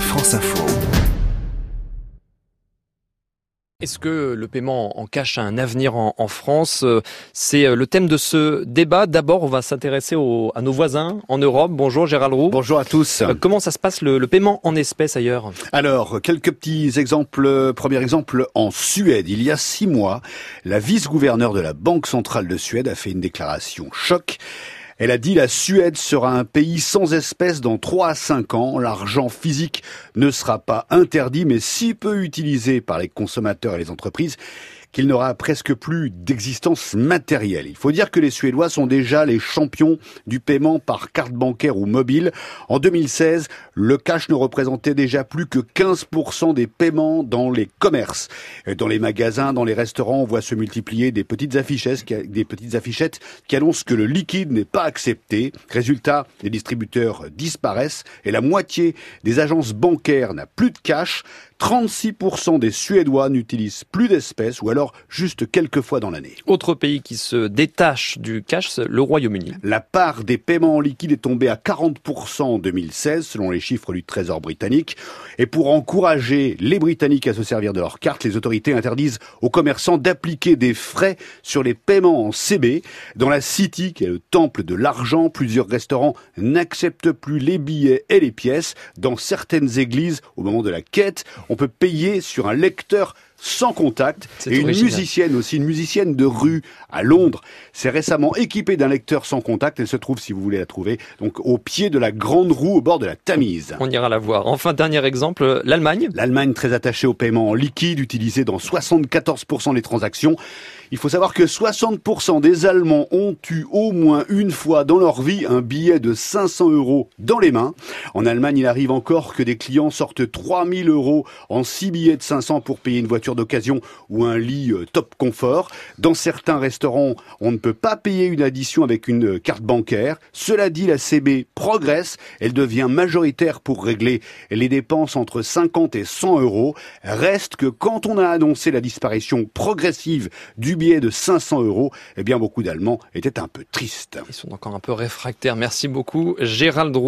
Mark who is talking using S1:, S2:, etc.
S1: France Info.
S2: Est-ce que le paiement en cash a un avenir en, France? C'est le thème de ce débat. D'abord, on va s'intéresser à nos voisins en Europe. Bonjour Gérald Roux.
S3: Bonjour à tous.
S2: Euh, comment ça se passe le, le, paiement en espèces ailleurs?
S3: Alors, quelques petits exemples. Premier exemple, en Suède, il y a six mois, la vice-gouverneure de la Banque centrale de Suède a fait une déclaration choc. Elle a dit la Suède sera un pays sans espèces dans 3 à 5 ans. L'argent physique ne sera pas interdit, mais si peu utilisé par les consommateurs et les entreprises qu'il n'aura presque plus d'existence matérielle. Il faut dire que les Suédois sont déjà les champions du paiement par carte bancaire ou mobile. En 2016, le cash ne représentait déjà plus que 15% des paiements dans les commerces. Dans les magasins, dans les restaurants, on voit se multiplier des petites affichettes, des petites affichettes qui annoncent que le liquide n'est pas accepté. Résultat, les distributeurs disparaissent et la moitié des agences bancaires n'a plus de cash. 36% des Suédois n'utilisent plus d'espèces ou alors juste quelques fois dans l'année.
S2: Autre pays qui se détache du cash, le Royaume-Uni.
S3: La part des paiements en liquide est tombée à 40% en 2016 selon les chiffres du Trésor britannique. Et pour encourager les Britanniques à se servir de leurs cartes, les autorités interdisent aux commerçants d'appliquer des frais sur les paiements en CB. Dans la City, qui est le temple de l'argent, plusieurs restaurants n'acceptent plus les billets et les pièces. Dans certaines églises, au moment de la quête, on peut payer sur un lecteur sans contact. Et une musicienne aussi, une musicienne de rue à Londres, s'est récemment équipée d'un lecteur sans contact. Elle se trouve, si vous voulez la trouver, donc au pied de la grande roue au bord de la Tamise.
S2: On ira la voir. Enfin, dernier exemple, l'Allemagne.
S3: L'Allemagne très attachée au paiement en liquide, utilisé dans 74% des transactions. Il faut savoir que 60% des Allemands ont eu au moins une fois dans leur vie un billet de 500 euros dans les mains. En Allemagne, il arrive encore que des clients sortent 3000 euros en 6 billets de 500 pour payer une voiture d'occasion ou un lit euh, top confort. Dans certains restaurants, on ne peut pas payer une addition avec une carte bancaire. Cela dit, la CB progresse. Elle devient majoritaire pour régler les dépenses entre 50 et 100 euros. Reste que quand on a annoncé la disparition progressive du billet de 500 euros, eh bien beaucoup d'Allemands étaient un peu tristes.
S2: Ils sont encore un peu réfractaires. Merci beaucoup Gérald Roux.